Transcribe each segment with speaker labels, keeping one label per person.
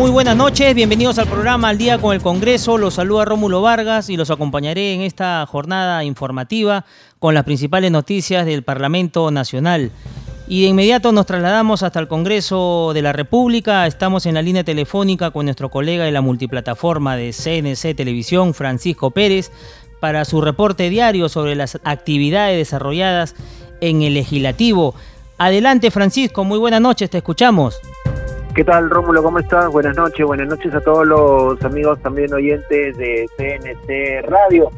Speaker 1: Muy buenas noches, bienvenidos al programa Al Día con el Congreso. Los saluda Rómulo Vargas y los acompañaré en esta jornada informativa con las principales noticias del Parlamento Nacional. Y de inmediato nos trasladamos hasta el Congreso de la República. Estamos en la línea telefónica con nuestro colega de la multiplataforma de CNC Televisión, Francisco Pérez, para su reporte diario sobre las actividades desarrolladas en el legislativo. Adelante, Francisco, muy buenas noches, te escuchamos.
Speaker 2: ¿Qué tal, Rómulo? ¿Cómo estás? Buenas noches. Buenas noches a todos los amigos también oyentes de CNC Radio.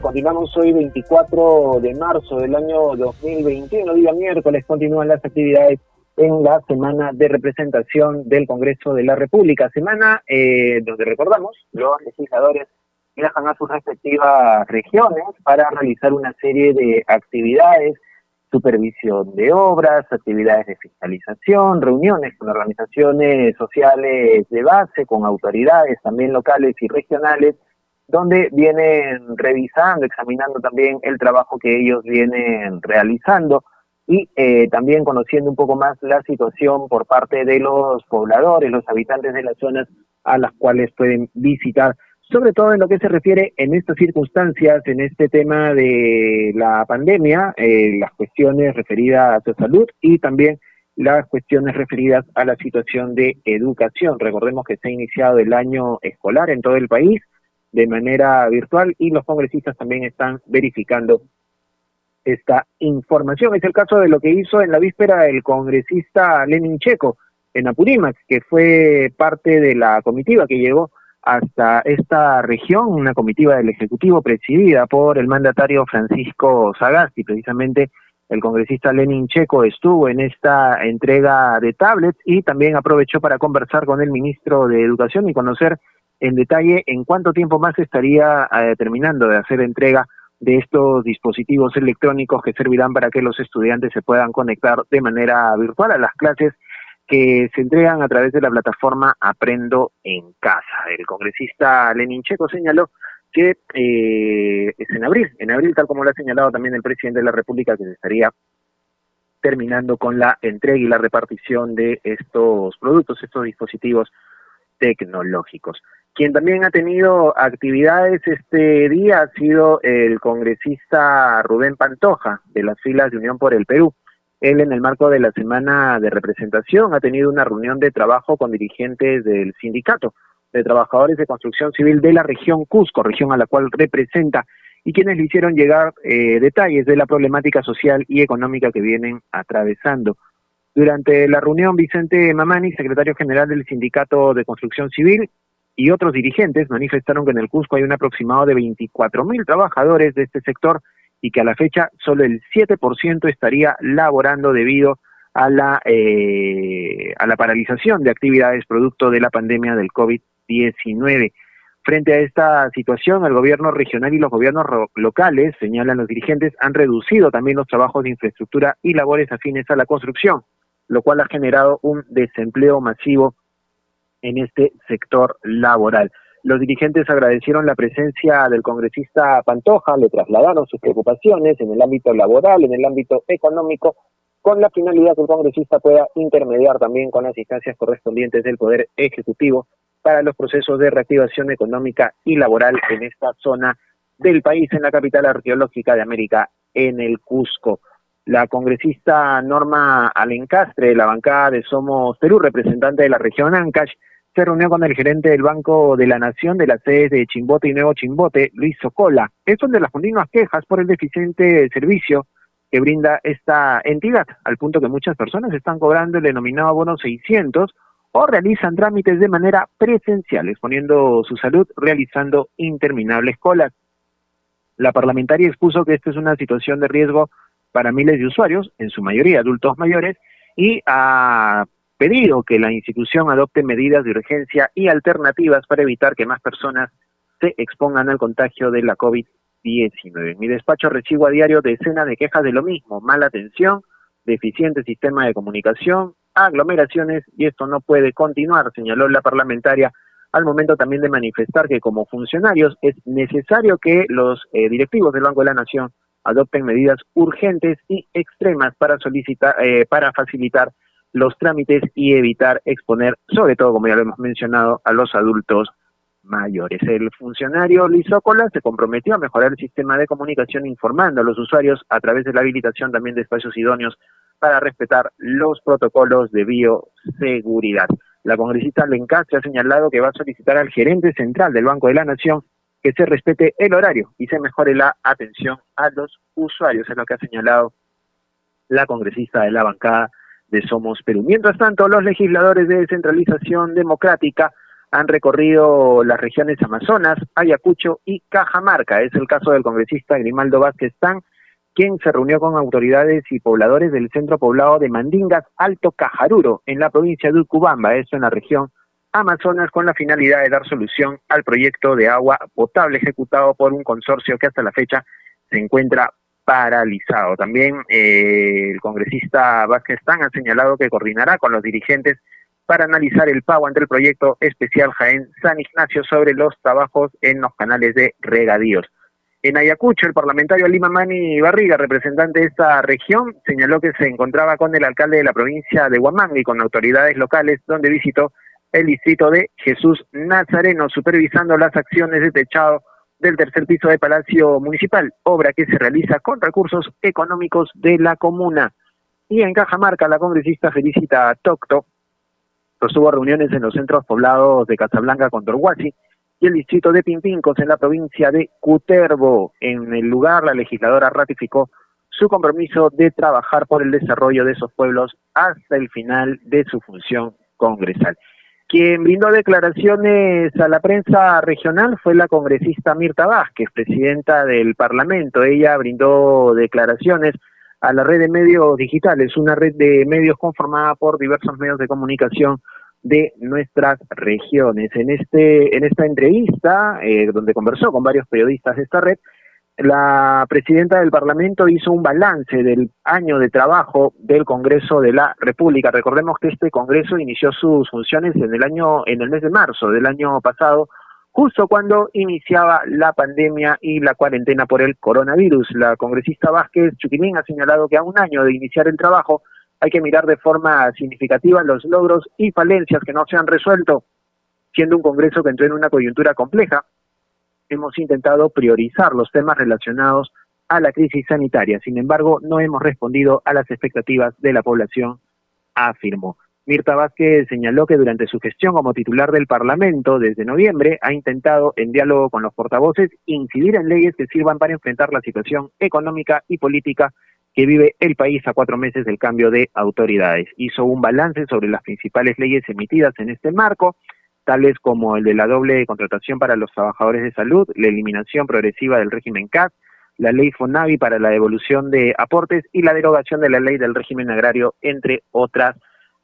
Speaker 2: Continuamos hoy 24 de marzo del año 2021, día miércoles, continúan las actividades en la semana de representación del Congreso de la República, semana eh, donde recordamos los legisladores viajan a sus respectivas regiones para realizar una serie de actividades supervisión de obras, actividades de fiscalización, reuniones con organizaciones sociales de base, con autoridades también locales y regionales, donde vienen revisando, examinando también el trabajo que ellos vienen realizando y eh, también conociendo un poco más la situación por parte de los pobladores, los habitantes de las zonas a las cuales pueden visitar sobre todo en lo que se refiere en estas circunstancias, en este tema de la pandemia, eh, las cuestiones referidas a salud y también las cuestiones referidas a la situación de educación. Recordemos que se ha iniciado el año escolar en todo el país de manera virtual y los congresistas también están verificando esta información. Es el caso de lo que hizo en la víspera el congresista Lenin Checo en Apurímac, que fue parte de la comitiva que llegó hasta esta región, una comitiva del Ejecutivo presidida por el mandatario Francisco Sagasti, precisamente el congresista Lenin Checo estuvo en esta entrega de tablets y también aprovechó para conversar con el ministro de Educación y conocer en detalle en cuánto tiempo más estaría eh, terminando de hacer entrega de estos dispositivos electrónicos que servirán para que los estudiantes se puedan conectar de manera virtual a las clases que se entregan a través de la plataforma Aprendo en Casa. El congresista Lenin Checo señaló que eh, es en abril, en abril, tal como lo ha señalado también el presidente de la República, que se estaría terminando con la entrega y la repartición de estos productos, estos dispositivos tecnológicos. Quien también ha tenido actividades este día ha sido el congresista Rubén Pantoja, de las filas de Unión por el Perú. Él en el marco de la semana de representación ha tenido una reunión de trabajo con dirigentes del sindicato de trabajadores de construcción civil de la región Cusco, región a la cual representa, y quienes le hicieron llegar eh, detalles de la problemática social y económica que vienen atravesando. Durante la reunión, Vicente Mamani, secretario general del Sindicato de Construcción Civil, y otros dirigentes manifestaron que en el Cusco hay un aproximado de 24 mil trabajadores de este sector y que a la fecha solo el 7% estaría laborando debido a la, eh, a la paralización de actividades producto de la pandemia del COVID-19. Frente a esta situación, el gobierno regional y los gobiernos locales, señalan los dirigentes, han reducido también los trabajos de infraestructura y labores afines a la construcción, lo cual ha generado un desempleo masivo en este sector laboral. Los dirigentes agradecieron la presencia del congresista Pantoja, le trasladaron sus preocupaciones en el ámbito laboral, en el ámbito económico, con la finalidad que el congresista pueda intermediar también con las instancias correspondientes del Poder Ejecutivo para los procesos de reactivación económica y laboral en esta zona del país, en la capital arqueológica de América, en el Cusco. La congresista Norma Alencastre, de la bancada de Somos Perú, representante de la región Ancash, se reunió con el gerente del Banco de la Nación de las sedes de Chimbote y Nuevo Chimbote, Luis Socola. Esto de las continuas quejas por el deficiente servicio que brinda esta entidad, al punto que muchas personas están cobrando el denominado bono 600 o realizan trámites de manera presencial, exponiendo su salud realizando interminables colas. La parlamentaria expuso que esta es una situación de riesgo para miles de usuarios, en su mayoría adultos mayores, y a pedido que la institución adopte medidas de urgencia y alternativas para evitar que más personas se expongan al contagio de la COVID-19. En mi despacho recibo a diario decenas de quejas de lo mismo, mala atención, deficiente sistema de comunicación, aglomeraciones y esto no puede continuar, señaló la parlamentaria al momento también de manifestar que como funcionarios es necesario que los eh, directivos del Banco de la Nación adopten medidas urgentes y extremas para solicitar, eh, para facilitar los trámites y evitar exponer, sobre todo, como ya lo hemos mencionado, a los adultos mayores. El funcionario Lizócola se comprometió a mejorar el sistema de comunicación informando a los usuarios a través de la habilitación también de espacios idóneos para respetar los protocolos de bioseguridad. La congresista Lencastre ha señalado que va a solicitar al gerente central del Banco de la Nación que se respete el horario y se mejore la atención a los usuarios, es lo que ha señalado la congresista de la bancada de Somos Perú. Mientras tanto, los legisladores de descentralización democrática han recorrido las regiones Amazonas, Ayacucho y Cajamarca. Es el caso del congresista Grimaldo Vázquez Tan, quien se reunió con autoridades y pobladores del centro poblado de Mandingas, Alto Cajaruro, en la provincia de Ucubamba, eso en la región Amazonas, con la finalidad de dar solución al proyecto de agua potable ejecutado por un consorcio que hasta la fecha se encuentra paralizado. También eh, el congresista Vázquez Tan ha señalado que coordinará con los dirigentes para analizar el pago ante el proyecto especial Jaén San Ignacio sobre los trabajos en los canales de regadíos. En Ayacucho, el parlamentario Lima Mani Barriga, representante de esta región, señaló que se encontraba con el alcalde de la provincia de Huamanga y con autoridades locales, donde visitó el distrito de Jesús Nazareno, supervisando las acciones de techado del tercer piso de Palacio Municipal, obra que se realiza con recursos económicos de la comuna. Y en Cajamarca, la congresista Felicita Tocto sostuvo reuniones en los centros poblados de Casablanca con Torhuasi y el distrito de Pimpincos en la provincia de Cutervo. En el lugar, la legisladora ratificó su compromiso de trabajar por el desarrollo de esos pueblos hasta el final de su función congresal. Quien brindó declaraciones a la prensa regional fue la congresista Mirta Vázquez, presidenta del Parlamento. Ella brindó declaraciones a la red de medios digitales, una red de medios conformada por diversos medios de comunicación de nuestras regiones. En este, en esta entrevista, eh, donde conversó con varios periodistas de esta red, la presidenta del Parlamento hizo un balance del año de trabajo del Congreso de la República. Recordemos que este Congreso inició sus funciones en el año, en el mes de marzo del año pasado, justo cuando iniciaba la pandemia y la cuarentena por el coronavirus. La congresista Vázquez Chuquimín ha señalado que a un año de iniciar el trabajo hay que mirar de forma significativa los logros y falencias que no se han resuelto, siendo un Congreso que entró en una coyuntura compleja hemos intentado priorizar los temas relacionados a la crisis sanitaria. Sin embargo, no hemos respondido a las expectativas de la población, afirmó. Mirta Vázquez señaló que durante su gestión como titular del Parlamento desde noviembre ha intentado, en diálogo con los portavoces, incidir en leyes que sirvan para enfrentar la situación económica y política que vive el país a cuatro meses del cambio de autoridades. Hizo un balance sobre las principales leyes emitidas en este marco tales como el de la doble contratación para los trabajadores de salud, la eliminación progresiva del régimen CAS, la ley FONAVI para la devolución de aportes y la derogación de la ley del régimen agrario, entre otras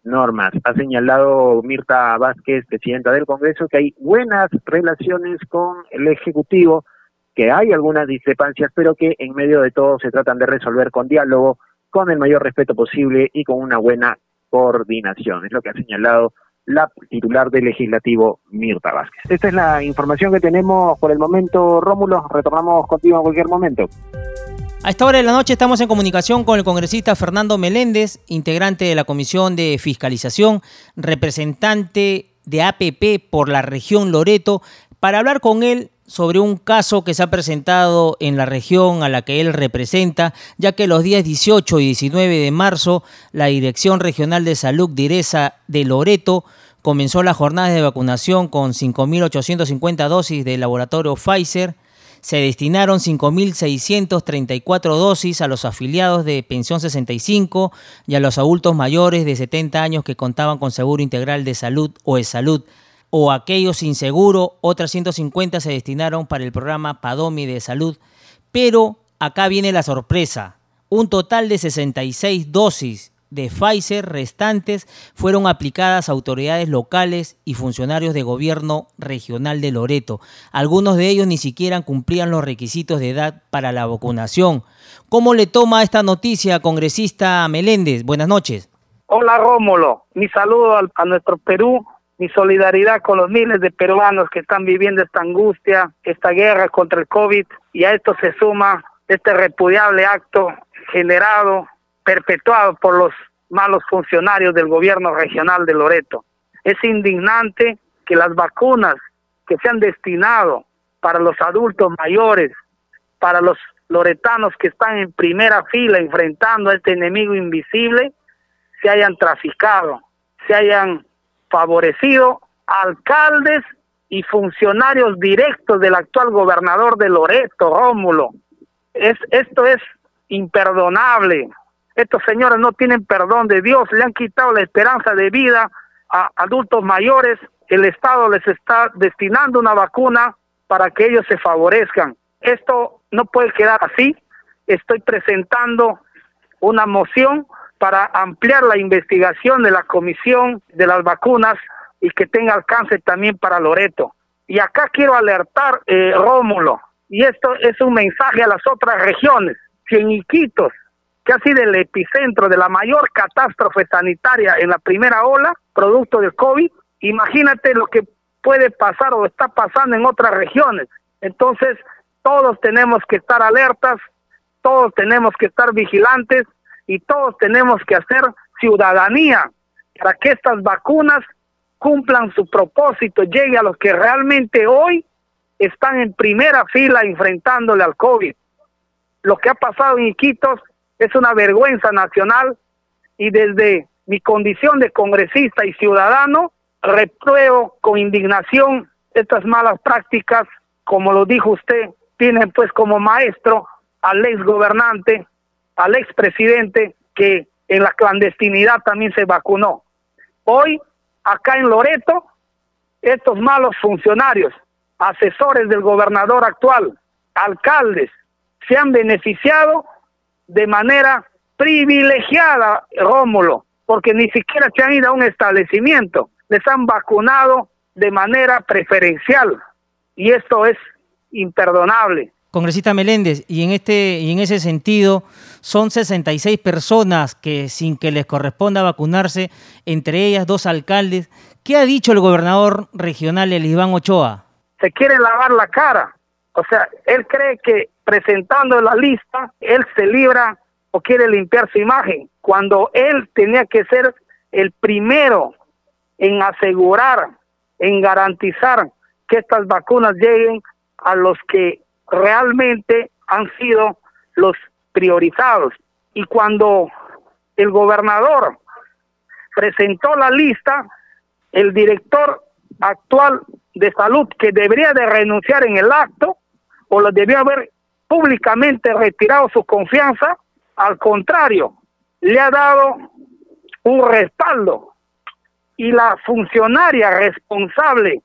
Speaker 2: normas. Ha señalado Mirta Vázquez, presidenta del Congreso, que hay buenas relaciones con el Ejecutivo, que hay algunas discrepancias, pero que en medio de todo se tratan de resolver con diálogo, con el mayor respeto posible y con una buena coordinación. Es lo que ha señalado la titular del legislativo Mirta Vázquez. Esta es la información que tenemos por el momento, Rómulo. Retornamos contigo en cualquier momento.
Speaker 1: A esta hora de la noche estamos en comunicación con el congresista Fernando Meléndez, integrante de la Comisión de Fiscalización, representante de APP por la región Loreto, para hablar con él sobre un caso que se ha presentado en la región a la que él representa, ya que los días 18 y 19 de marzo la Dirección Regional de Salud Direza de Loreto comenzó la jornada de vacunación con 5.850 dosis del laboratorio Pfizer. Se destinaron 5.634 dosis a los afiliados de Pensión 65 y a los adultos mayores de 70 años que contaban con Seguro Integral de Salud o de Salud o aquellos sin seguro, otras 150 se destinaron para el programa Padomi de salud. Pero acá viene la sorpresa. Un total de 66 dosis de Pfizer restantes fueron aplicadas a autoridades locales y funcionarios de gobierno regional de Loreto. Algunos de ellos ni siquiera cumplían los requisitos de edad para la vacunación. ¿Cómo le toma esta noticia, congresista Meléndez? Buenas noches.
Speaker 3: Hola Rómulo, mi saludo a, nuestro Perú, mi solidaridad con los miles de peruanos que están viviendo esta angustia, esta guerra contra el COVID y a esto se suma este repudiable acto generado, perpetuado por los malos funcionarios del gobierno regional de Loreto. Es indignante que las vacunas que se han destinado para los adultos mayores, para los loretanos que están en primera fila enfrentando a este enemigo invisible, se hayan traficado, se hayan favorecido alcaldes y funcionarios directos del actual gobernador de Loreto, Rómulo. Es, esto es imperdonable. Estos señores no tienen perdón de Dios, le han quitado la esperanza de vida a adultos mayores. El Estado les está destinando una vacuna para que ellos se favorezcan. Esto no puede quedar así. Estoy presentando una moción para ampliar la investigación de la Comisión de las Vacunas y que tenga alcance también para Loreto. Y acá quiero alertar, eh, Rómulo, y esto es un mensaje a las otras regiones. Si en Iquitos, que ha sido el epicentro de la mayor catástrofe sanitaria en la primera ola, producto del COVID, imagínate lo que puede pasar o está pasando en otras regiones. Entonces, todos tenemos que estar alertas, todos tenemos que estar vigilantes y todos tenemos que hacer ciudadanía para que estas vacunas cumplan su propósito, llegue a los que realmente hoy están en primera fila enfrentándole al COVID. Lo que ha pasado en Iquitos es una vergüenza nacional y desde mi condición de congresista y ciudadano repruebo con indignación estas malas prácticas, como lo dijo usted, tienen pues como maestro al ex gobernante al expresidente que en la clandestinidad también se vacunó. Hoy, acá en Loreto, estos malos funcionarios, asesores del gobernador actual, alcaldes, se han beneficiado de manera privilegiada, Rómulo, porque ni siquiera se han ido a un establecimiento, les han vacunado de manera preferencial y esto es imperdonable.
Speaker 1: Congresista Meléndez, y en este y en ese sentido son 66 personas que sin que les corresponda vacunarse, entre ellas dos alcaldes. ¿Qué ha dicho el gobernador regional Elizabeth Ochoa?
Speaker 3: Se quiere lavar la cara. O sea, él cree que presentando la lista, él se libra o quiere limpiar su imagen, cuando él tenía que ser el primero en asegurar, en garantizar que estas vacunas lleguen a los que realmente han sido los priorizados. Y cuando el gobernador presentó la lista, el director actual de salud, que debería de renunciar en el acto, o lo debió haber públicamente retirado su confianza, al contrario, le ha dado un respaldo. Y la funcionaria responsable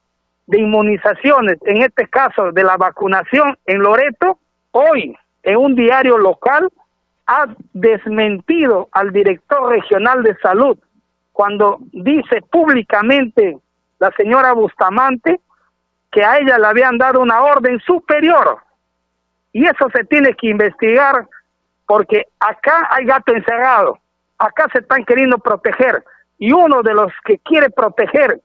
Speaker 3: de inmunizaciones, en este caso de la vacunación en Loreto, hoy en un diario local ha desmentido al director regional de salud cuando dice públicamente la señora Bustamante que a ella le habían dado una orden superior. Y eso se tiene que investigar porque acá hay gato encerrado, acá se están queriendo proteger y uno de los que quiere proteger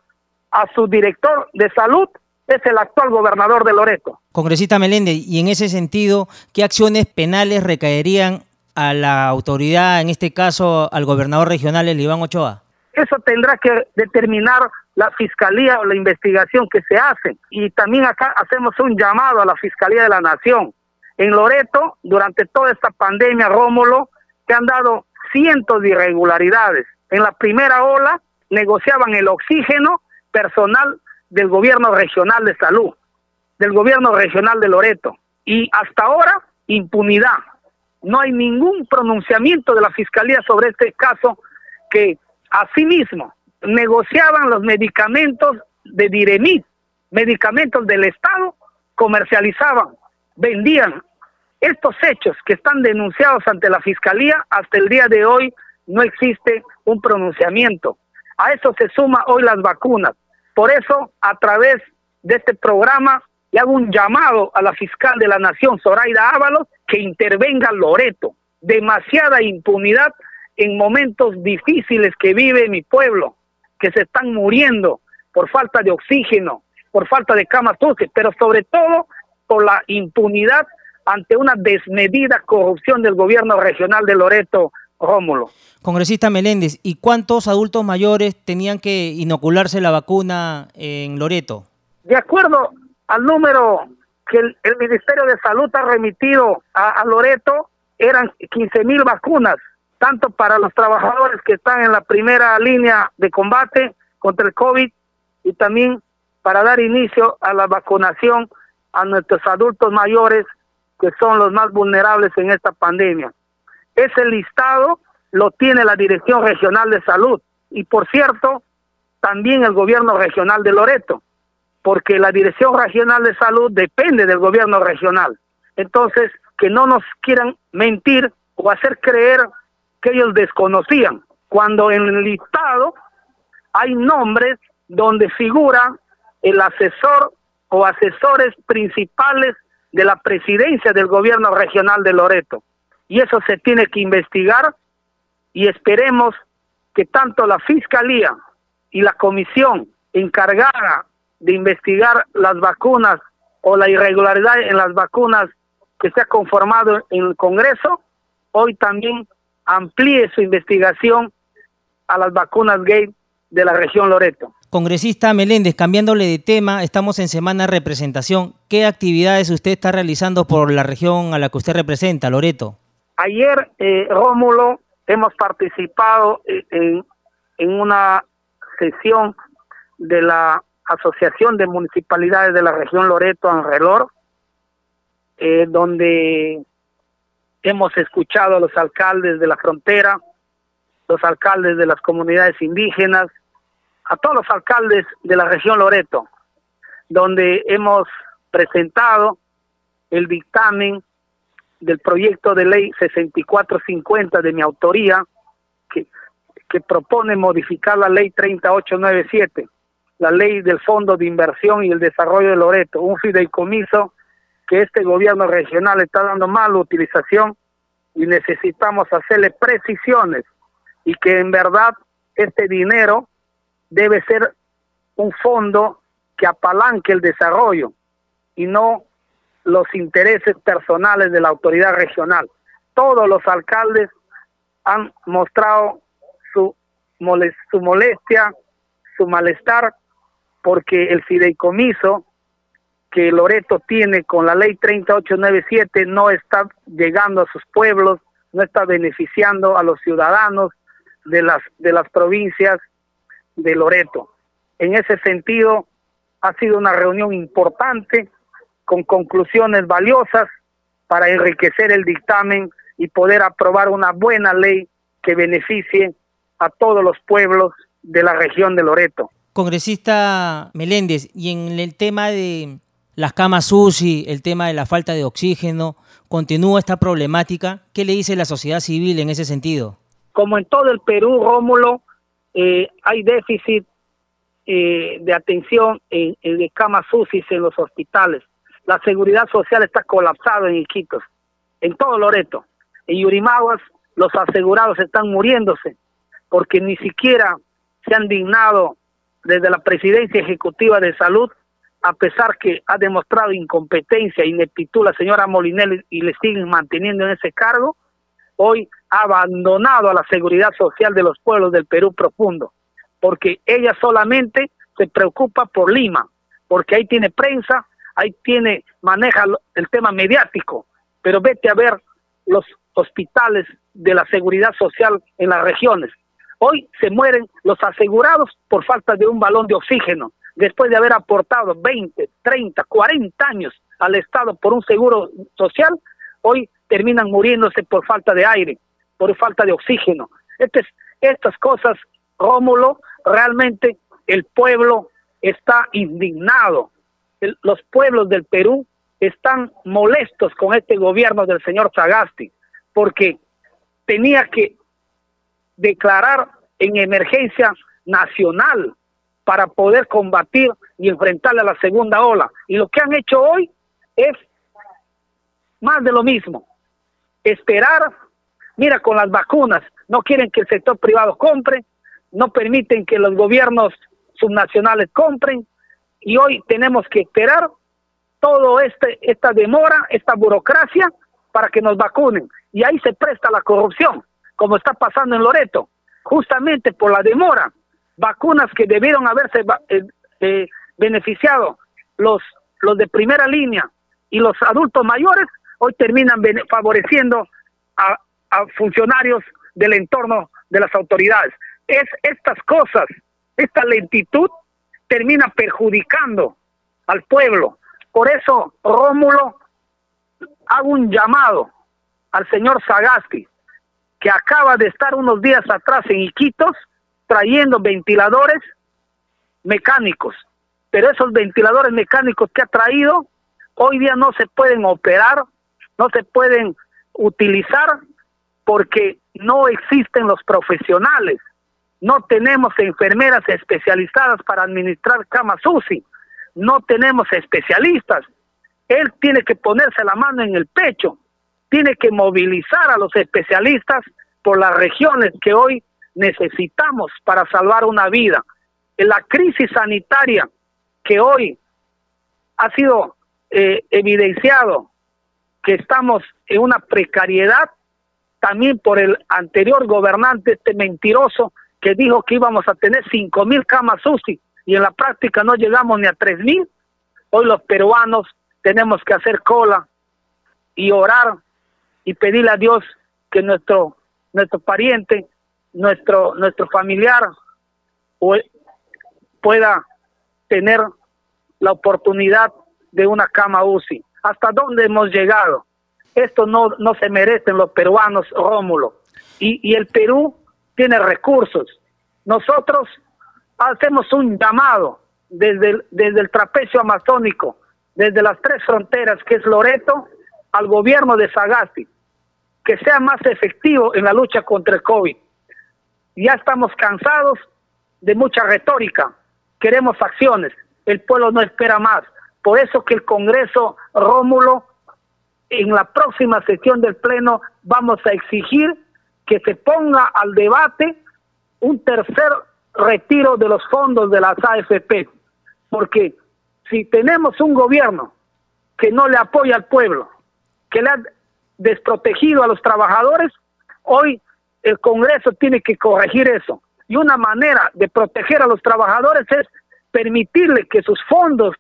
Speaker 3: a su director de salud es el actual gobernador de Loreto.
Speaker 1: Congresista Meléndez, y en ese sentido, ¿qué acciones penales recaerían a la autoridad, en este caso al gobernador regional, el Iván Ochoa?
Speaker 3: Eso tendrá que determinar la fiscalía o la investigación que se hace. Y también acá hacemos un llamado a la Fiscalía de la Nación. En Loreto, durante toda esta pandemia, Rómulo, se han dado cientos de irregularidades. En la primera ola negociaban el oxígeno personal del gobierno regional de salud, del gobierno regional de Loreto. Y hasta ahora, impunidad. No hay ningún pronunciamiento de la Fiscalía sobre este caso que asimismo negociaban los medicamentos de Diremit, medicamentos del Estado, comercializaban, vendían. Estos hechos que están denunciados ante la Fiscalía hasta el día de hoy no existe un pronunciamiento. A eso se suma hoy las vacunas. Por eso, a través de este programa, le hago un llamado a la fiscal de la Nación, Zoraida Ábalos, que intervenga Loreto. Demasiada impunidad en momentos difíciles que vive mi pueblo, que se están muriendo por falta de oxígeno, por falta de camas dulces, pero sobre todo por la impunidad ante una desmedida corrupción del gobierno regional de Loreto, Rómulo.
Speaker 1: Congresista Meléndez, ¿y cuántos adultos mayores tenían que inocularse la vacuna en Loreto?
Speaker 3: De acuerdo al número que el, Ministerio de Salud ha remitido a, a Loreto, eran 15 mil vacunas, tanto para los trabajadores que están en la primera línea de combate contra el COVID y también para dar inicio a la vacunación a nuestros adultos mayores que son los más vulnerables en esta pandemia. Ese listado lo tiene la Dirección Regional de Salud y por cierto, también el gobierno regional de Loreto, porque la Dirección Regional de Salud depende del gobierno regional. Entonces, que no nos quieran mentir o hacer creer que ellos desconocían, cuando en el listado hay nombres donde figura el asesor o asesores principales de la presidencia del gobierno regional de Loreto. Y eso se tiene que investigar y esperemos que tanto la Fiscalía y la comisión encargada de investigar las vacunas o la irregularidad en las vacunas que se ha conformado en el Congreso, hoy también amplíe su investigación a las vacunas gay de la región Loreto.
Speaker 1: Congresista Meléndez, cambiándole de tema, estamos en semana de representación. ¿Qué actividades usted está realizando por la región a la que usted representa, Loreto?
Speaker 3: Ayer, eh, Rómulo, hemos participado en, una sesión de la Asociación de Municipalidades de la región Loreto, Anrelor, eh, donde hemos escuchado a los alcaldes de la frontera, los alcaldes de las comunidades indígenas, a todos los alcaldes de la región Loreto, donde hemos presentado el dictamen del proyecto de ley 6450 de mi autoría, que, propone modificar la ley 3897, la ley del Fondo de Inversión y el Desarrollo de Loreto, un fideicomiso que este gobierno regional está dando mala utilización y necesitamos hacerle precisiones y que en verdad este dinero debe ser un fondo que apalanque el desarrollo y no los intereses personales de la autoridad regional. Todos los alcaldes han mostrado su, su molestia, su malestar, porque el fideicomiso que Loreto tiene con la ley 3897 no está llegando a sus pueblos, no está beneficiando a los ciudadanos de las de las provincias de Loreto. En ese sentido, ha sido una reunión importante con conclusiones valiosas para enriquecer el dictamen y poder aprobar una buena ley que beneficie a todos los pueblos de la región de Loreto.
Speaker 1: Congresista Meléndez, y en el tema de las camas UCI, el tema de la falta de oxígeno, continúa esta problemática. ¿Qué le dice la sociedad civil en ese sentido?
Speaker 3: Como en todo el Perú, Rómulo, eh, hay déficit eh, de atención en, de camas UCI en los hospitales. La seguridad social está colapsada en Iquitos, en todo Loreto. En Yurimaguas los asegurados están muriéndose porque ni siquiera se han dignado desde la presidencia ejecutiva de salud, a pesar que ha demostrado incompetencia, ineptitud la señora Molinelli y le siguen manteniendo en ese cargo, hoy ha abandonado a la seguridad social de los pueblos del Perú profundo, porque ella solamente se preocupa por Lima, porque ahí tiene prensa, ahí tiene, maneja el tema mediático, pero vete a ver los hospitales de la seguridad social en las regiones. Hoy se mueren los asegurados por falta de un balón de oxígeno, después de haber aportado 20, 30, 40 años al Estado por un seguro social, hoy terminan muriéndose por falta de aire, por falta de oxígeno. Estas, estas cosas, Rómulo, realmente el pueblo está indignado. Los pueblos del Perú están molestos con este gobierno del señor Sagasti, porque tenía que declarar en emergencia nacional para poder combatir y enfrentarle a la segunda ola. Y lo que han hecho hoy es más de lo mismo. Esperar, mira, con las vacunas, no quieren que el sector privado compre, no permiten que los gobiernos subnacionales compren, y hoy tenemos que esperar todo este esta demora, esta burocracia para que nos vacunen. Y ahí se presta la corrupción, como está pasando en Loreto, justamente por la demora. Vacunas que debieron haberse eh, eh, beneficiado los, los de primera línea y los adultos mayores, hoy terminan favoreciendo a, a funcionarios del entorno de las autoridades. Es estas cosas, esta lentitud termina perjudicando al pueblo. Por eso, Rómulo, hago un llamado al señor Sagasti, que acaba de estar unos días atrás en Iquitos trayendo ventiladores mecánicos. Pero esos ventiladores mecánicos que ha traído hoy día no se pueden operar, no se pueden utilizar porque no existen los profesionales no tenemos enfermeras especializadas para administrar camas UCI, no tenemos especialistas. Él tiene que ponerse la mano en el pecho, tiene que movilizar a los especialistas por las regiones que hoy necesitamos para salvar una vida. En la crisis sanitaria que hoy ha sido eh, evidenciado que estamos en una precariedad, también por el anterior gobernante, este mentiroso, que dijo que íbamos a tener cinco mil camas UCI y en la práctica no llegamos ni a tres mil, hoy los peruanos tenemos que hacer cola y orar y pedirle a Dios que nuestro nuestro pariente, nuestro nuestro familiar pueda tener la oportunidad de una cama UCI. ¿Hasta dónde hemos llegado? Esto no, no se merecen los peruanos, Rómulo. Y, y el Perú tiene recursos. Nosotros hacemos un llamado desde el, desde el trapecio amazónico, desde las tres fronteras, que es Loreto, al gobierno de Sagasti, que sea más efectivo en la lucha contra el COVID. Ya estamos cansados de mucha retórica, queremos acciones, el pueblo no espera más. Por eso que el Congreso Rómulo, en la próxima sesión del Pleno, vamos a exigir que se ponga al debate un tercer retiro de los fondos de las AFP, porque si tenemos un gobierno que no le apoya al pueblo, que le ha desprotegido a los trabajadores, hoy el Congreso tiene que corregir eso. Y una manera de proteger a los trabajadores es permitirle que sus fondos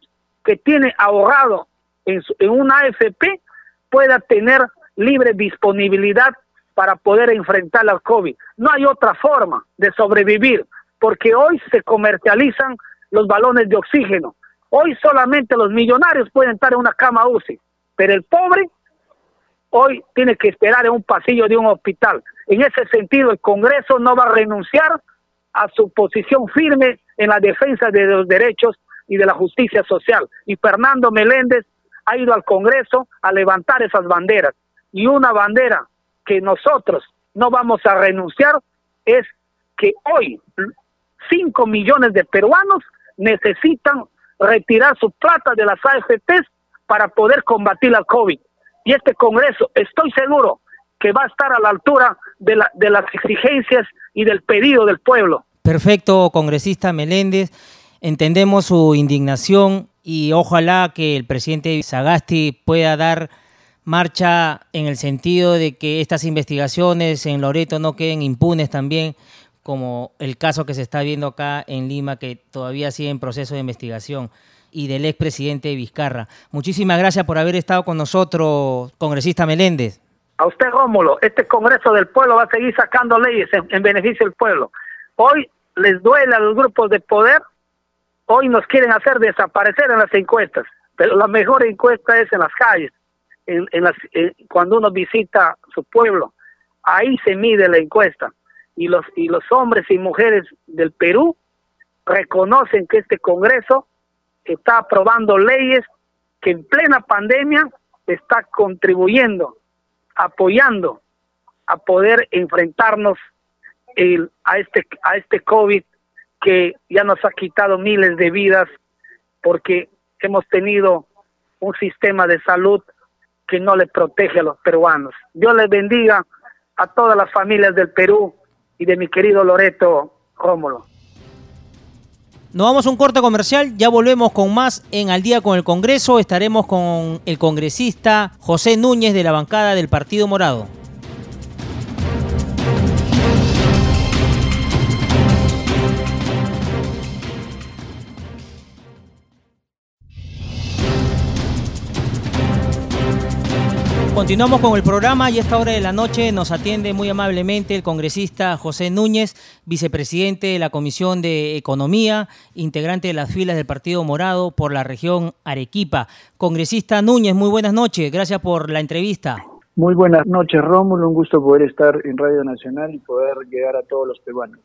Speaker 3: que tiene ahorrado en, en una AFP pueda tener libre disponibilidad para poder enfrentar al COVID. No hay otra forma de sobrevivir, porque hoy se comercializan los balones de oxígeno. Hoy solamente los millonarios pueden estar en una cama UCI, pero el pobre hoy tiene que esperar en un pasillo de un hospital. En ese sentido, el Congreso no va a renunciar a su posición firme en la defensa de los derechos y de la justicia social. Y Fernando Meléndez ha ido al Congreso a levantar esas banderas. Y una bandera que nosotros no vamos a renunciar es que hoy 5 millones de peruanos necesitan retirar su plata de las AFPs para poder combatir la COVID. Y este Congreso, estoy seguro que va a estar a la altura de, la, de las exigencias y del pedido del pueblo.
Speaker 1: Perfecto, congresista Meléndez. Entendemos su indignación y ojalá que el presidente Sagasti pueda dar marcha en el sentido de que estas investigaciones en Loreto no queden impunes también, como el caso que se está viendo acá en Lima, que todavía sigue en proceso de investigación, y del expresidente Vizcarra. Muchísimas gracias por haber estado con nosotros, congresista Meléndez.
Speaker 3: A usted, Rómulo, este Congreso del Pueblo va a seguir sacando leyes en, en beneficio del pueblo. Hoy les duele a los grupos de poder, hoy nos quieren hacer desaparecer en las encuestas, pero la mejor encuesta es en las calles en, las, cuando uno visita su pueblo, ahí se mide la encuesta. Y los y los hombres y mujeres del Perú reconocen que este Congreso está aprobando leyes que en plena pandemia está contribuyendo, apoyando a poder enfrentarnos el, a, este, a este COVID que ya nos ha quitado miles de vidas porque hemos tenido un sistema de salud que no le protege a los peruanos. Dios les bendiga a todas las familias del Perú y de mi querido Loreto Rómulo.
Speaker 1: Nos vamos a un corte comercial, ya volvemos con más en Al día con el Congreso. Estaremos con el congresista José Núñez de la bancada del Partido Morado. Continuamos con el programa y a esta hora de la noche nos atiende muy amablemente el congresista José Núñez, vicepresidente de la Comisión de Economía, integrante de las filas del Partido Morado por la región Arequipa. Congresista Núñez, muy buenas noches, gracias por la entrevista.
Speaker 4: Muy buenas noches, Rómulo. Un gusto poder estar en Radio Nacional y poder llegar a todos los peruanos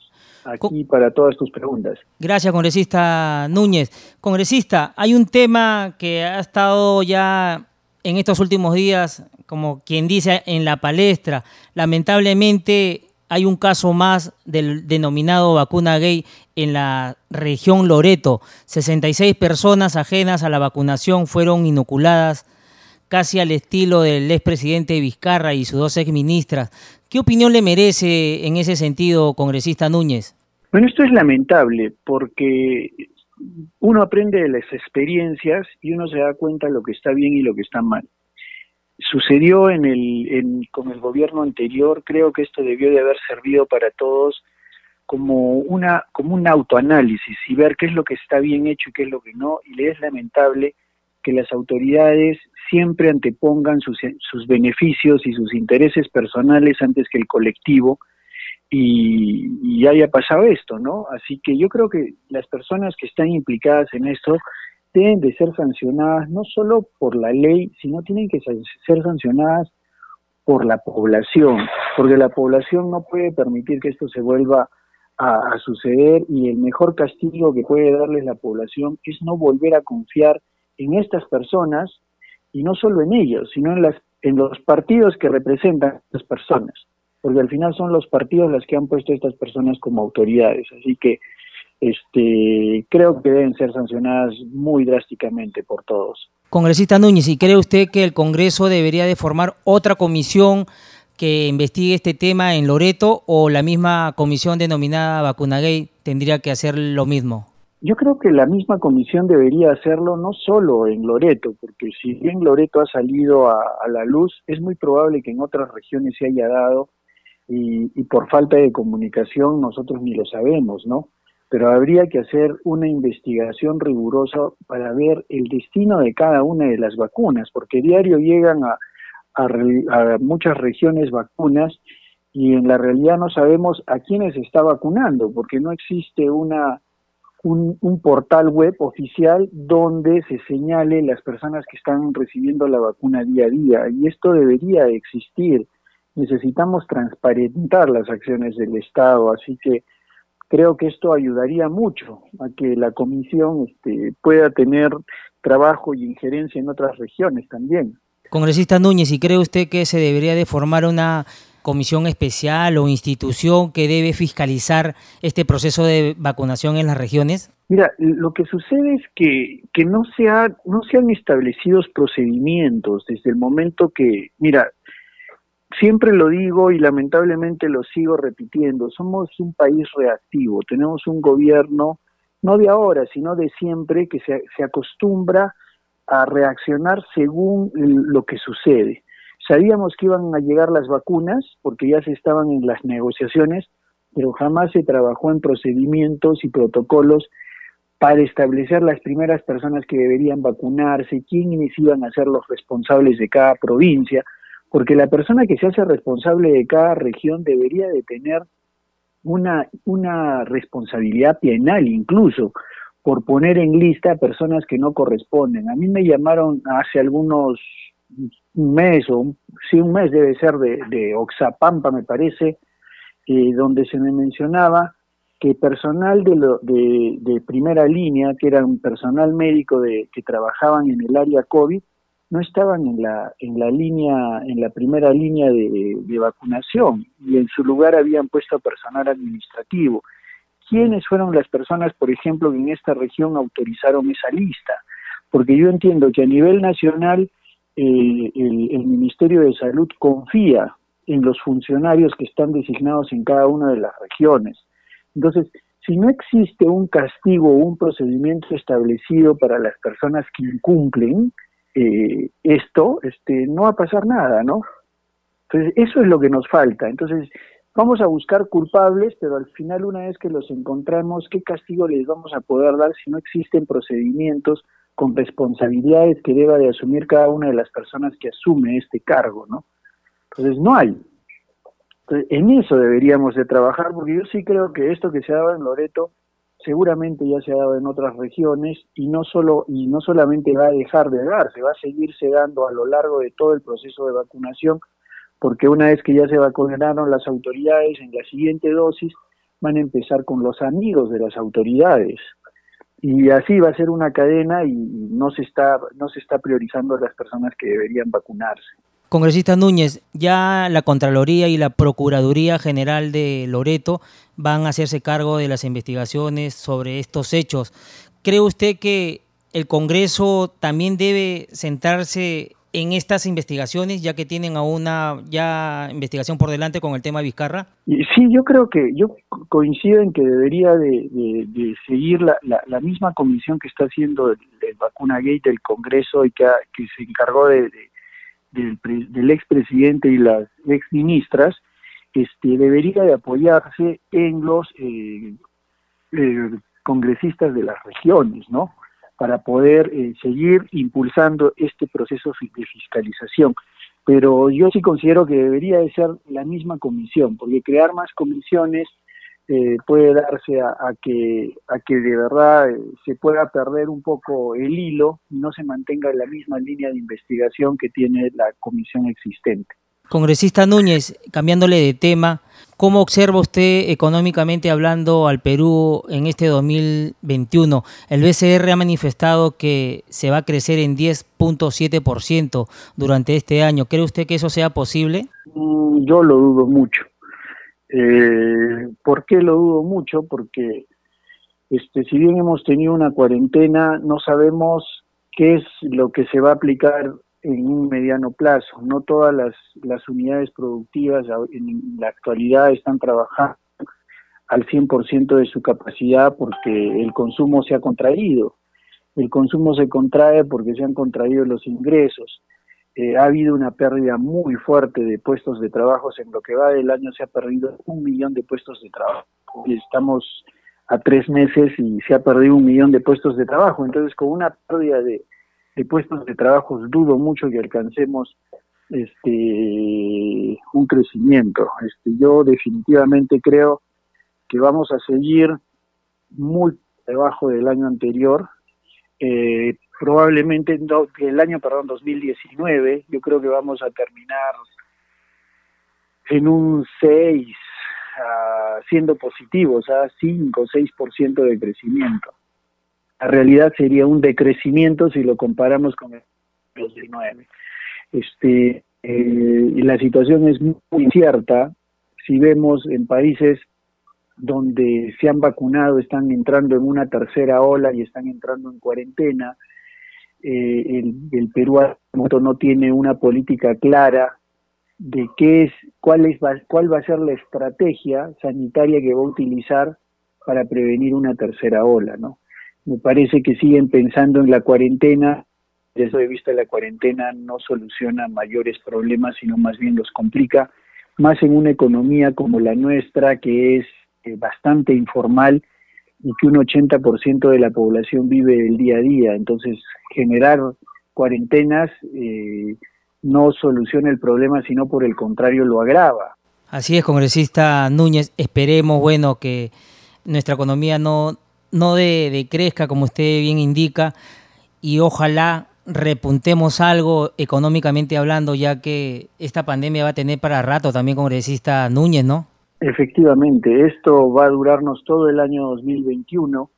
Speaker 4: aquí para todas tus preguntas.
Speaker 1: Gracias, congresista Núñez. Congresista, hay un tema que ha estado ya en estos últimos días como quien dice en la palestra. Lamentablemente hay un caso más del denominado vacuna gay en la región Loreto. 66 personas ajenas a la vacunación fueron inoculadas casi al estilo del expresidente Vizcarra y sus dos exministras. ¿Qué opinión le merece en ese sentido, congresista Núñez?
Speaker 4: Bueno, esto es lamentable porque uno aprende de las experiencias y uno se da cuenta de lo que está bien y lo que está mal sucedió en el, con el gobierno anterior, creo que esto debió de haber servido para todos como una como un autoanálisis y ver qué es lo que está bien hecho y qué es lo que no y le es lamentable que las autoridades siempre antepongan sus, sus beneficios y sus intereses personales antes que el colectivo y, y haya pasado esto, ¿no? Así que yo creo que las personas que están implicadas en esto deben de ser sancionadas no solo por la ley, sino tienen que ser sancionadas por la población, porque la población no puede permitir que esto se vuelva a, suceder y el mejor castigo que puede darles la población es no volver a confiar en estas personas y no solo en ellos, sino en, las, en los partidos que representan a estas personas, porque al final son los partidos los que han puesto a estas personas como autoridades. Así que este, creo que deben ser sancionadas muy drásticamente por todos.
Speaker 1: Congresista Núñez, ¿y cree usted que el Congreso debería de formar otra comisión que investigue este tema en Loreto o la misma comisión denominada Vacuna Gay tendría que hacer lo mismo?
Speaker 4: Yo creo que la misma comisión debería hacerlo no solo en Loreto, porque si bien Loreto ha salido a, la luz, es muy probable que en otras regiones se haya dado y, y por falta de comunicación nosotros ni lo sabemos, ¿no? Pero habría que hacer una investigación rigurosa para ver el destino de cada una de las vacunas, porque diario llegan a, muchas regiones vacunas y en la realidad no sabemos a quiénes está vacunando, porque no existe una un, un, portal web oficial donde se señale las personas que están recibiendo la vacuna día a día, y esto debería existir. Necesitamos transparentar las acciones del Estado, así que creo que esto ayudaría mucho a que la comisión este, pueda tener trabajo y injerencia en otras regiones también.
Speaker 1: Congresista Núñez, ¿y cree usted que se debería de formar una comisión especial o institución que debe fiscalizar este proceso de vacunación en las regiones?
Speaker 4: Mira, lo que sucede es que, que no, se no se han establecido procedimientos desde el momento que, mira, siempre lo digo y lamentablemente lo sigo repitiendo, somos un país reactivo, tenemos un gobierno, no de ahora, sino de siempre, que se, se acostumbra a reaccionar según lo que sucede. Sabíamos que iban a llegar las vacunas porque ya se estaban en las negociaciones, pero jamás se trabajó en procedimientos y protocolos para establecer las primeras personas que deberían vacunarse, quiénes iban a ser los responsables de cada provincia porque la persona que se hace responsable de cada región debería de tener una, una responsabilidad penal incluso por poner en lista a personas que no corresponden. A mí me llamaron hace algunos un mes o sí un mes debe ser de, de Oxapampa me parece, eh, donde se me mencionaba que personal de, lo, de, primera línea, que era personal médico de, que trabajaban en el área COVID, no estaban en la, en la línea, en la primera línea de, vacunación y en su lugar habían puesto a personal administrativo. ¿Quiénes fueron las personas, por ejemplo, que en esta región autorizaron esa lista? Porque yo entiendo que a nivel nacional eh, el, el, Ministerio de Salud confía en los funcionarios que están designados en cada una de las regiones. Entonces, si no existe un castigo o un procedimiento establecido para las personas que incumplen eh, esto, este, no va a pasar nada, ¿no? Entonces, eso es lo que nos falta. Entonces, vamos a buscar culpables, pero al final, una vez que los encontramos, ¿qué castigo les vamos a poder dar si no existen procedimientos con responsabilidades que deba de asumir cada una de las personas que asume este cargo, ¿no? Entonces, no hay en eso deberíamos de trabajar, porque yo sí creo que esto que se dado en Loreto seguramente ya se ha dado en otras regiones y no solo y no solamente va a dejar de darse, va a seguirse dando a lo largo de todo el proceso de vacunación, porque una vez que ya se vacunaron las autoridades en la siguiente dosis van a empezar con los amigos de las autoridades y así va a ser una cadena y no se está no se está priorizando a las personas que deberían vacunarse.
Speaker 1: Congresista Núñez, ya la Contraloría y la Procuraduría General de Loreto van a hacerse cargo de las investigaciones sobre estos hechos. ¿Cree usted que el Congreso también debe centrarse en estas investigaciones, ya que tienen a una ya investigación por delante con el tema Vizcarra?
Speaker 4: Sí, yo creo que yo coincido en que debería de, seguir la, misma comisión que está haciendo el, Vacuna Gate del Congreso y que se encargó de del, del expresidente y las exministras, este, debería de apoyarse en los eh, eh, congresistas de las regiones, ¿no? Para poder eh, seguir impulsando este proceso de fiscalización. Pero yo sí considero que debería de ser la misma comisión, porque crear más comisiones eh, puede darse a, que, a que de verdad eh, se pueda perder un poco el hilo y no se mantenga la misma línea de investigación que tiene la comisión existente.
Speaker 1: Congresista Núñez, cambiándole de tema, ¿cómo observa usted económicamente hablando al Perú en este 2021? El BCR ha manifestado que se va a crecer en 10.7% durante este año. ¿Cree usted que eso sea posible?
Speaker 4: Mm, yo lo dudo mucho. Eh, ¿Por qué lo dudo mucho? Porque este, si bien hemos tenido una cuarentena, no sabemos qué es lo que se va a aplicar en un mediano plazo. No todas las, las unidades productivas en la actualidad están trabajando al 100% de su capacidad porque el consumo se ha contraído. El consumo se contrae porque se han contraído los ingresos. Eh, ha habido una pérdida muy fuerte de puestos de trabajo. En lo que va del año se ha perdido un millón de puestos de trabajo. Estamos a tres meses y se ha perdido un millón de puestos de trabajo. Entonces, con una pérdida de, puestos de trabajo, dudo mucho que alcancemos este un crecimiento. Este, yo definitivamente creo que vamos a seguir muy debajo del año anterior. Eh, probablemente el año, perdón, 2019, yo creo que vamos a terminar en un 6, uh, siendo positivos, a 5 o 6% de crecimiento. La realidad sería un decrecimiento si lo comparamos con el 2019. Este, eh, y la situación es muy incierta. Si vemos en países donde se han vacunado, están entrando en una tercera ola y están entrando en cuarentena, eh, el, el Perú no tiene una política clara de qué es, cuál es, cuál va a ser la estrategia sanitaria que va a utilizar para prevenir una tercera ola, ¿no? Me parece que siguen pensando en la cuarentena, desde de vista la cuarentena no soluciona mayores problemas, sino más bien los complica, más en una economía como la nuestra, que es eh, bastante informal y que un 80% de la población vive el día a día. Entonces, generar cuarentenas eh, no soluciona el problema, sino por el contrario lo agrava.
Speaker 1: Así es, congresista Núñez. Esperemos, bueno, que nuestra economía no, no decrezca, como usted bien indica, y ojalá repuntemos algo económicamente hablando, ya que esta pandemia va a tener para rato también, congresista Núñez, ¿no?
Speaker 4: Efectivamente, esto va a durarnos todo el año 2021.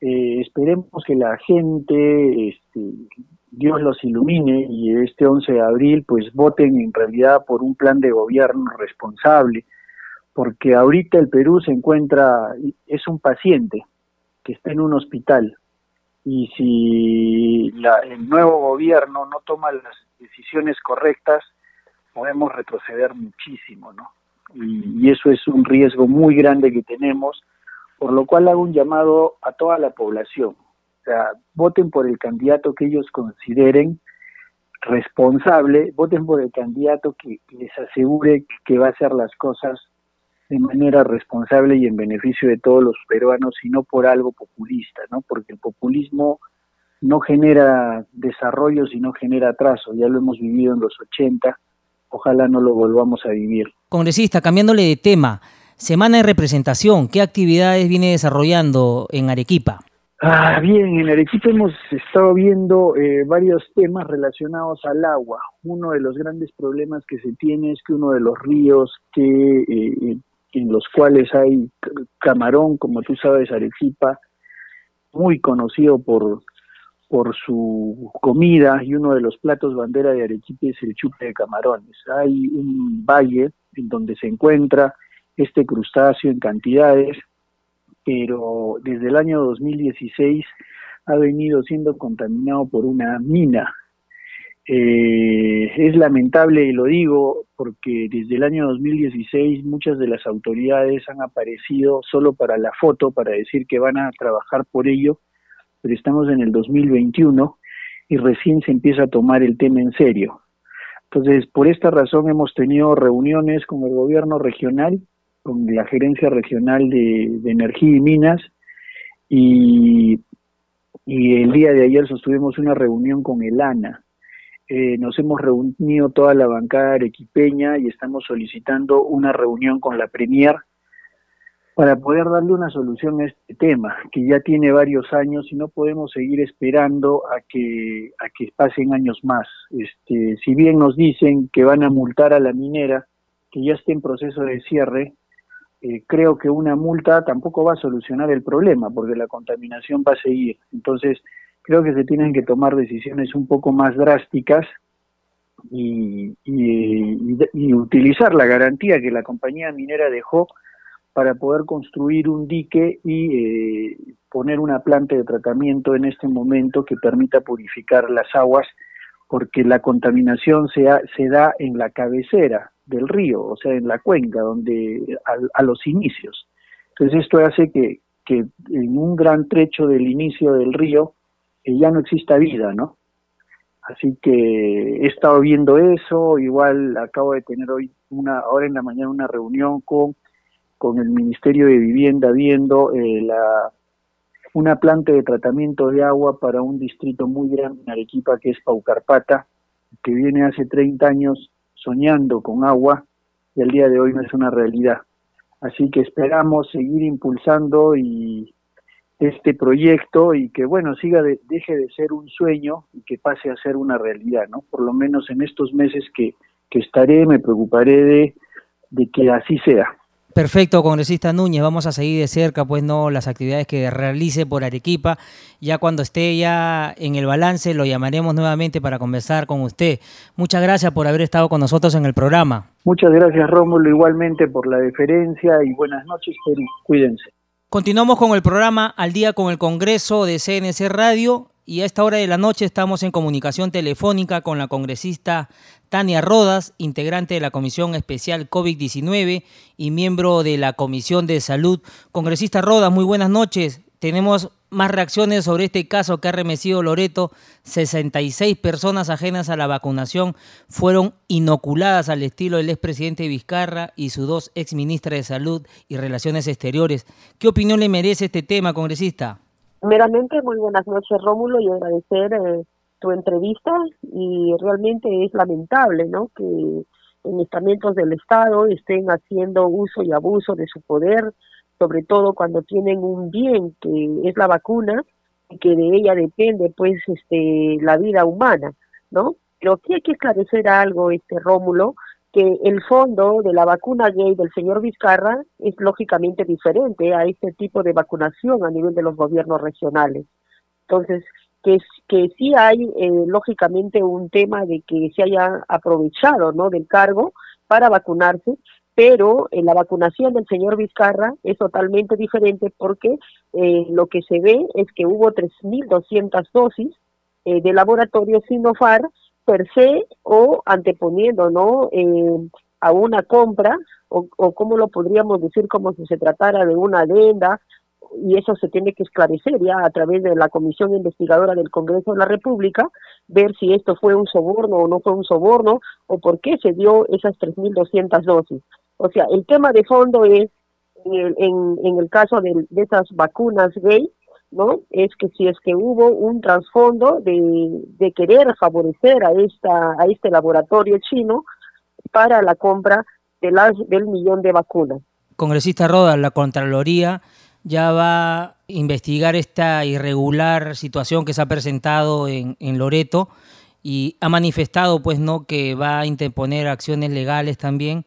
Speaker 4: Eh, esperemos que la gente, este, Dios los ilumine y este 11 de abril pues voten en realidad por un plan de gobierno responsable, porque ahorita el Perú se encuentra, es un paciente que está en un hospital y si el nuevo gobierno no toma las decisiones correctas, podemos retroceder muchísimo, ¿no? Y, y eso es un riesgo muy grande que tenemos, por lo cual hago un llamado a toda la población o sea, voten por el candidato que ellos consideren responsable, voten por el candidato que, les asegure que va a hacer las cosas de manera responsable y en beneficio de todos los peruanos y no por algo populista, ¿no? Porque el populismo no genera desarrollo, sino genera atraso. Ya lo hemos vivido en los 80, ojalá no lo volvamos a vivir.
Speaker 1: Congresista, cambiándole de tema, semana de representación, ¿qué actividades viene desarrollando en Arequipa?
Speaker 4: Ah, bien, en Arequipa hemos estado viendo eh, varios temas relacionados al agua. Uno de los grandes problemas que se tiene es que uno de los ríos que eh, en los cuales hay camarón, como tú sabes, Arequipa, muy conocido por por su comida y uno de los platos bandera de Arequipa es el chupe de camarones. Hay un valle en donde se encuentra este crustáceo en cantidades pero desde el año 2016 ha venido siendo contaminado por una mina. Eh, es lamentable y lo digo porque desde el año 2016 muchas de las autoridades han aparecido solo para la foto, para decir que van a trabajar por ello, pero estamos en el 2021 y recién se empieza a tomar el tema en serio. Entonces, por esta razón hemos tenido reuniones con el gobierno regional con la Gerencia Regional de, Energía y Minas y, el día de ayer sostuvimos una reunión con el ANA. Eh, nos hemos reunido toda la bancada arequipeña y estamos solicitando una reunión con la Premier para poder darle una solución a este tema, que ya tiene varios años y no podemos seguir esperando a que, a que pasen años más. Este, si bien nos dicen que van a multar a la minera, que ya está en proceso de cierre, eh, creo que una multa tampoco va a solucionar el problema, porque la contaminación va a seguir. Entonces, creo que se tienen que tomar decisiones un poco más drásticas y, utilizar la garantía que la compañía minera dejó para poder construir un dique y eh, poner una planta de tratamiento en este momento que permita purificar las aguas, porque la contaminación se, se da en la cabecera del río, o sea, en la cuenca, donde a, los inicios. Entonces esto hace que, que, en un gran trecho del inicio del río eh, ya no exista vida, ¿no? Así que he estado viendo eso, igual acabo de tener hoy una, ahora en la mañana una reunión con, con el Ministerio de Vivienda viendo eh, una planta de tratamiento de agua para un distrito muy grande en Arequipa que es Paucarpata, que viene hace 30 años soñando con agua y el día de hoy no es una realidad. Así que esperamos seguir impulsando y este proyecto y que bueno siga deje de ser un sueño y que pase a ser una realidad, ¿no? Por lo menos en estos meses que, que estaré me preocuparé de, de que así sea.
Speaker 1: Perfecto, congresista Núñez, vamos a seguir de cerca pues no las actividades que realice por Arequipa. Ya cuando esté ya en el balance lo llamaremos nuevamente para conversar con usted. Muchas gracias por haber estado con nosotros en el programa.
Speaker 4: Muchas gracias Rómulo igualmente por la deferencia y buenas noches, Cuídense.
Speaker 1: Continuamos con el programa Al día con el Congreso de CNC Radio y a esta hora de la noche estamos en comunicación telefónica con la congresista Tania Rodas, integrante de la Comisión Especial COVID-19 y miembro de la Comisión de Salud. Congresista Rodas, muy buenas noches. Tenemos más reacciones sobre este caso que ha remecido Loreto. 66 personas ajenas a la vacunación fueron inoculadas al estilo del expresidente Vizcarra y sus dos exministras de Salud y Relaciones Exteriores. ¿Qué opinión le merece este tema, congresista?
Speaker 5: Meramente, muy buenas noches, Rómulo, y agradecer eh, tu entrevista. Y realmente es lamentable, ¿no? Que en estamentos del Estado estén haciendo uso y abuso de su poder, sobre todo cuando tienen un bien que es la vacuna y que de ella depende, pues, este, la vida humana, ¿no? Pero aquí hay que esclarecer algo, este Rómulo, que el fondo de la vacuna gay del señor Vizcarra es lógicamente diferente a este tipo de vacunación a nivel de los gobiernos regionales. Entonces, que, que sí hay eh, lógicamente un tema de que se haya aprovechado ¿no? del cargo para vacunarse, pero en la vacunación del señor Vizcarra es totalmente diferente porque eh, lo que se ve es que hubo 3.200 dosis eh, de laboratorio Sinofar per se o anteponiendo no eh, a una compra o, o como lo podríamos decir como si se tratara de una adenda y eso se tiene que esclarecer ya a través de la comisión investigadora del Congreso de la República, ver si esto fue un soborno o no fue un soborno o por qué se dio esas 3.200 dosis. O sea, el tema de fondo es, en en, el caso de, de esas vacunas gay, ¿no? Es que si es que hubo un trasfondo de, de querer favorecer a, esta, a este laboratorio chino para la compra de las, del millón de vacunas.
Speaker 1: Congresista Roda, la Contraloría ya va a investigar esta irregular situación que se ha presentado en, en Loreto y ha manifestado pues no que va a interponer acciones legales también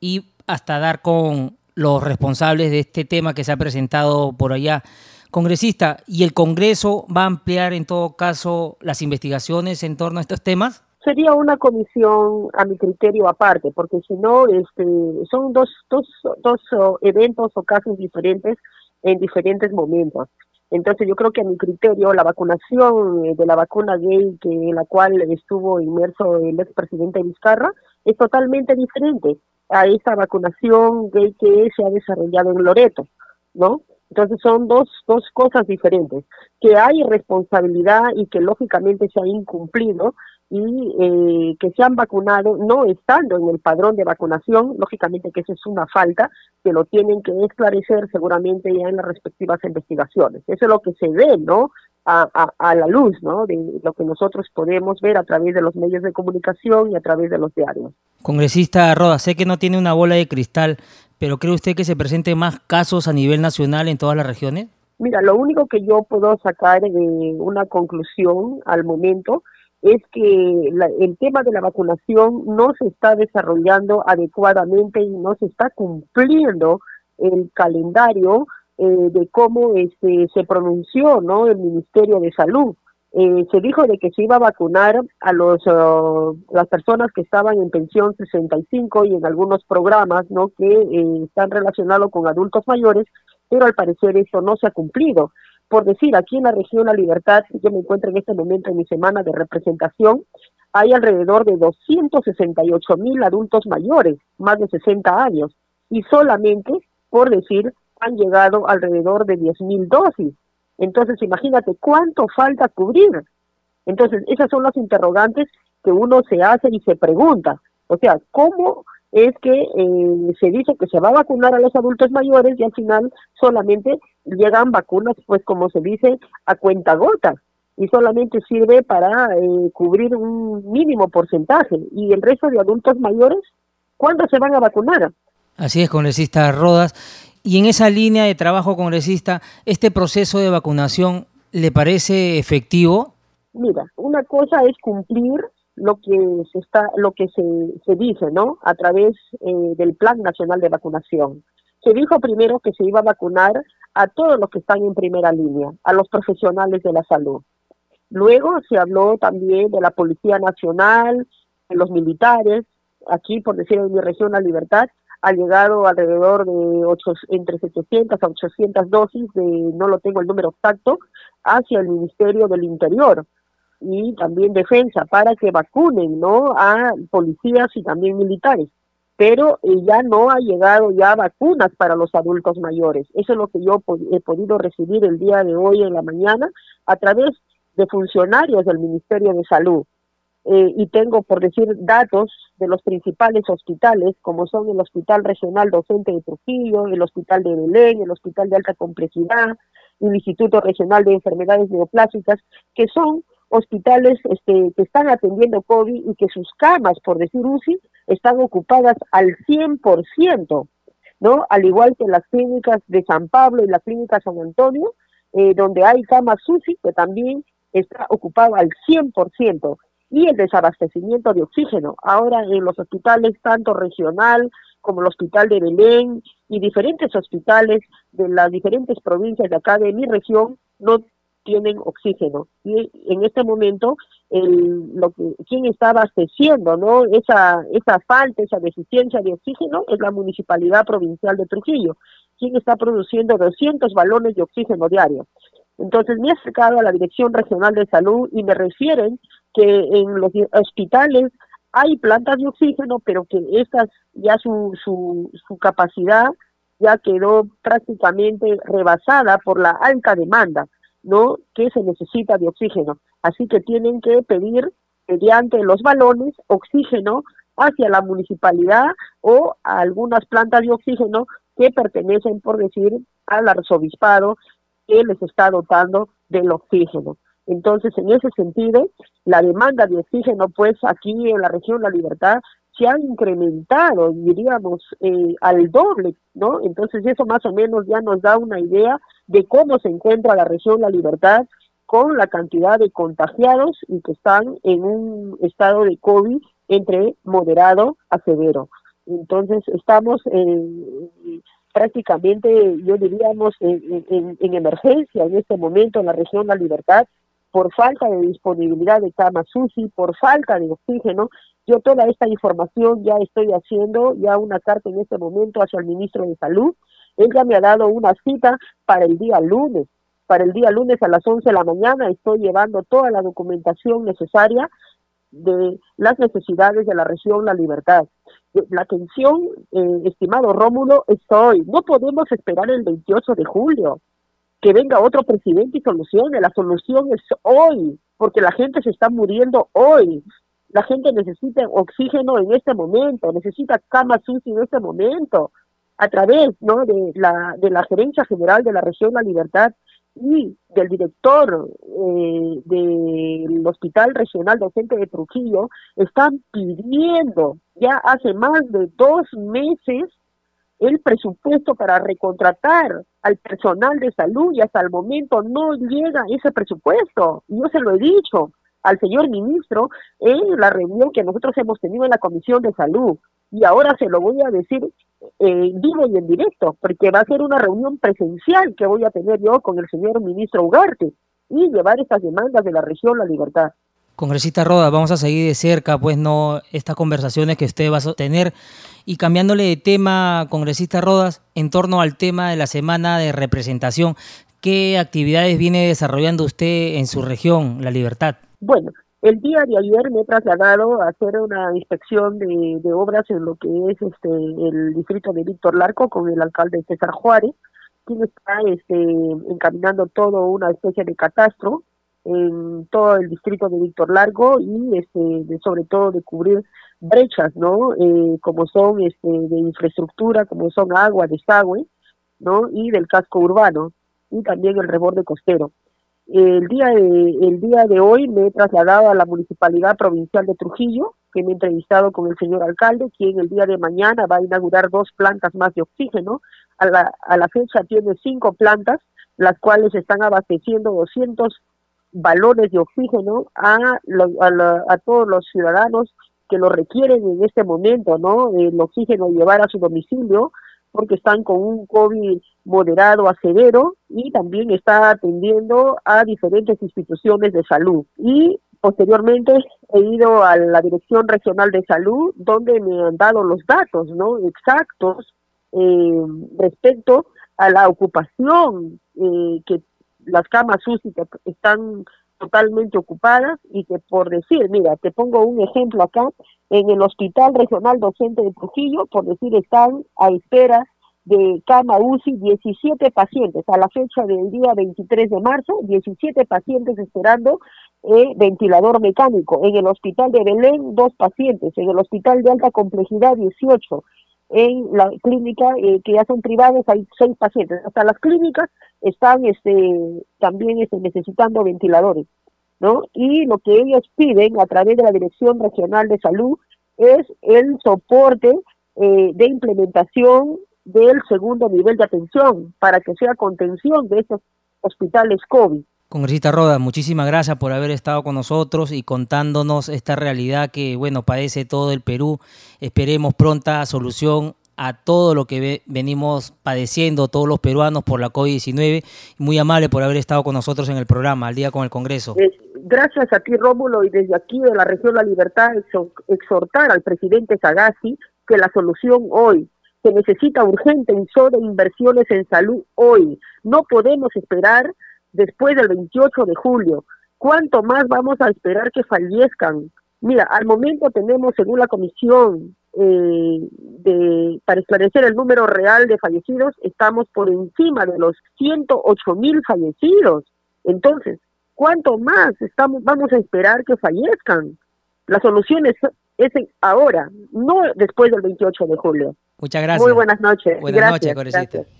Speaker 1: y hasta dar con los responsables de este tema que se ha presentado por allá. Congresista, ¿y el Congreso va a ampliar en todo caso las investigaciones en torno a estos temas?
Speaker 5: Sería una comisión a mi criterio aparte, porque si no, este, son dos, dos, dos oh, eventos o casos diferentes en diferentes momentos. Entonces yo creo que a mi criterio la vacunación eh, de la vacuna gay que en la cual estuvo inmerso el expresidente Vizcarra es totalmente diferente a esa vacunación gay que se ha desarrollado en Loreto, ¿no? Entonces son dos, dos cosas diferentes, que hay responsabilidad y que lógicamente se ha incumplido y eh, que se han vacunado no estando en el padrón de vacunación, lógicamente que eso es una falta, que lo tienen que esclarecer seguramente ya en las respectivas investigaciones. Eso es lo que se ve, ¿no? A, a, a, la luz, ¿no? De lo que nosotros podemos ver a través de los medios de comunicación y a través de los diarios.
Speaker 1: Congresista Roda, sé que no tiene una bola de cristal, pero ¿cree usted que se presenten más casos a nivel nacional en todas las regiones?
Speaker 5: Mira, lo único que yo puedo sacar de una conclusión al momento es que la, el tema de la vacunación no se está desarrollando adecuadamente y no se está cumpliendo el calendario eh, de cómo este, se pronunció no el Ministerio de Salud. Eh, se dijo de que se iba a vacunar a los las personas que estaban en pensión 65 y en algunos programas no que eh, están relacionados con adultos mayores, pero al parecer eso no se ha cumplido por decir, aquí en la región La Libertad, yo me encuentro en este momento en mi semana de representación, hay alrededor de 268 mil adultos mayores, más de 60 años, y solamente, por decir, han llegado alrededor de 10 mil dosis. Entonces, imagínate cuánto falta cubrir. Entonces, esas son las interrogantes que uno se hace y se pregunta. O sea, ¿cómo es que eh, se dice que se va a vacunar a los adultos mayores y al final solamente llegan vacunas, pues como se dice, a cuenta gotas y solamente sirve para eh, cubrir un mínimo porcentaje. ¿Y el resto de adultos mayores, cuándo se van a vacunar?
Speaker 1: Así es, congresista Rodas. Y en esa línea de trabajo, congresista, ¿este proceso de vacunación le parece efectivo?
Speaker 5: Mira, una cosa es cumplir lo que se está lo que se, se dice no a través eh, del plan nacional de vacunación. Se dijo primero que se iba a vacunar a todos los que están en primera línea a los profesionales de la salud. Luego se habló también de la policía nacional de los militares aquí por decir en mi región la libertad ha llegado alrededor de ocho, entre 700 a 800 dosis de no lo tengo el número exacto hacia el ministerio del interior y también defensa para que vacunen no a policías y también militares. Pero eh, ya no ha llegado ya vacunas para los adultos mayores. Eso es lo que yo he podido recibir el día de hoy en la mañana a través de funcionarios del Ministerio de Salud eh, y tengo por decir datos de los principales hospitales como son el Hospital Regional Docente de Trujillo, el Hospital de Belén, el Hospital de Alta Complejidad, el Instituto Regional de Enfermedades Neoplásicas, que son hospitales este, que están atendiendo COVID y que sus camas, por decir UCI, están ocupadas al 100%, ¿no? Al igual que las clínicas de San Pablo y la clínica San Antonio, eh, donde hay camas UCI, que también está ocupada al 100%. Y el desabastecimiento de oxígeno. Ahora en los hospitales, tanto regional como el hospital de Belén y diferentes hospitales de las diferentes provincias de acá de mi región, no tienen oxígeno. Y en este momento, el, lo que, quien está abasteciendo ¿no? esa, esa falta, esa deficiencia de oxígeno es la Municipalidad Provincial de Trujillo, quien está produciendo 200 balones de oxígeno diario. Entonces me he acercado a la Dirección Regional de Salud y me refieren que en los hospitales hay plantas de oxígeno, pero que estas ya su, su, su capacidad ya quedó prácticamente rebasada por la alta demanda, ¿no? Que se necesita de oxígeno. Así que tienen que pedir mediante los balones oxígeno hacia la municipalidad o a algunas plantas de oxígeno que pertenecen, por decir, al arzobispado que les está dotando del oxígeno. Entonces, en ese sentido, la demanda de oxígeno, pues aquí en la región La Libertad, se ha incrementado, diríamos, eh, al doble, ¿no? Entonces, eso más o menos ya nos da una idea de cómo se encuentra la región La Libertad con la cantidad de contagiados y que están en un estado de COVID entre moderado a severo. Entonces, estamos en prácticamente, yo diríamos, en, emergencia en este momento en la región La Libertad, por falta de disponibilidad de camas UCI, por falta de oxígeno. Yo toda esta información ya estoy haciendo, ya una carta en este momento hacia el ministro de Salud. Él ya me ha dado una cita para el día lunes. Para el día lunes a las 11 de la mañana estoy llevando toda la documentación necesaria de las necesidades de la región La Libertad. La atención, eh, estimado Rómulo, es hoy. No podemos esperar el 28 de julio que venga otro presidente y solucione. La solución es hoy, porque la gente se está muriendo hoy. La gente necesita oxígeno en este momento, necesita camas UCI en este momento. A través ¿no? de, la, de la Gerencia General de la Región La Libertad y del director eh, del Hospital Regional Docente de Trujillo están pidiendo ya hace más de dos meses el presupuesto para recontratar al personal de salud y hasta el momento no llega ese presupuesto. Yo se lo he dicho al señor ministro en la reunión que nosotros hemos tenido en la Comisión de Salud y ahora se lo voy a decir eh, vivo y en directo, porque va a ser una reunión presencial que voy a tener yo con el señor ministro Ugarte y llevar estas demandas de la región La Libertad.
Speaker 1: Congresista Roda, vamos a seguir de cerca, pues no, estas conversaciones que usted va a tener. Y cambiándole de tema, congresista Rodas, en torno al tema de la semana de representación, ¿qué actividades viene desarrollando usted en su región, La Libertad?
Speaker 5: Bueno, el día de ayer me he trasladado a hacer una inspección de, obras en lo que es este el distrito de Víctor Larco con el alcalde César Juárez, quien está este, encaminando todo una especie de catastro en todo el distrito de Víctor Largo y este sobre todo de cubrir brechas, ¿no? Eh, como son este de infraestructura, como son agua, desagüe, ¿no? Y del casco urbano y también el reborde costero. El día, de, el día de hoy me he trasladado a la Municipalidad Provincial de Trujillo, que me he entrevistado con el señor alcalde, quien el día de mañana va a inaugurar dos plantas más de oxígeno. A la, a la fecha tiene cinco plantas, las cuales están abasteciendo 200 balones de oxígeno a, a, a todos los ciudadanos que lo requieren en este momento, ¿no? El oxígeno llevar a su domicilio, porque están con un COVID moderado a severo y también está atendiendo a diferentes instituciones de salud. Y posteriormente he ido a la Dirección Regional de Salud, donde me han dado los datos ¿no? exactos eh, respecto a la ocupación eh, que las camas UCI están totalmente ocupadas y que por decir, mira, te pongo un ejemplo acá, en el Hospital Regional Docente de Trujillo, por decir, están a espera de cama UCI 17 pacientes. A la fecha del día 23 de marzo, 17 pacientes esperando eh, ventilador mecánico. En el hospital de Belén, dos pacientes. En el hospital de alta complejidad, 18. En la clínica eh, que ya son privadas hay seis pacientes. Hasta las clínicas están este, también este, necesitando ventiladores, ¿no? Y lo que ellos piden a través de la Dirección Regional de Salud es el soporte eh, de implementación del segundo nivel de atención para que sea contención de estos hospitales COVID.
Speaker 1: Congresista Roda, muchísimas gracias por haber estado con nosotros y contándonos esta realidad que, bueno, padece todo el Perú. Esperemos pronta solución a todo lo que venimos padeciendo todos los peruanos por la COVID-19. Muy amable por haber estado con nosotros en el programa, al día con el Congreso.
Speaker 5: Gracias a ti, Rómulo, y desde aquí de la región La Libertad, exhortar al presidente Sagasti que la solución hoy se necesita urgente en sobre inversiones en salud hoy. No podemos esperar después del 28 de julio. ¿Cuánto más vamos a esperar que fallezcan? Mira, al momento tenemos, según la comisión eh, de, para esclarecer el número real de fallecidos, estamos por encima de los 108 mil fallecidos. Entonces, ¿cuánto más estamos, vamos a esperar que fallezcan? La solución es, es ahora, no después del 28 de julio.
Speaker 1: Muchas gracias.
Speaker 5: Muy buenas noches.
Speaker 1: Buenas noches, gracias.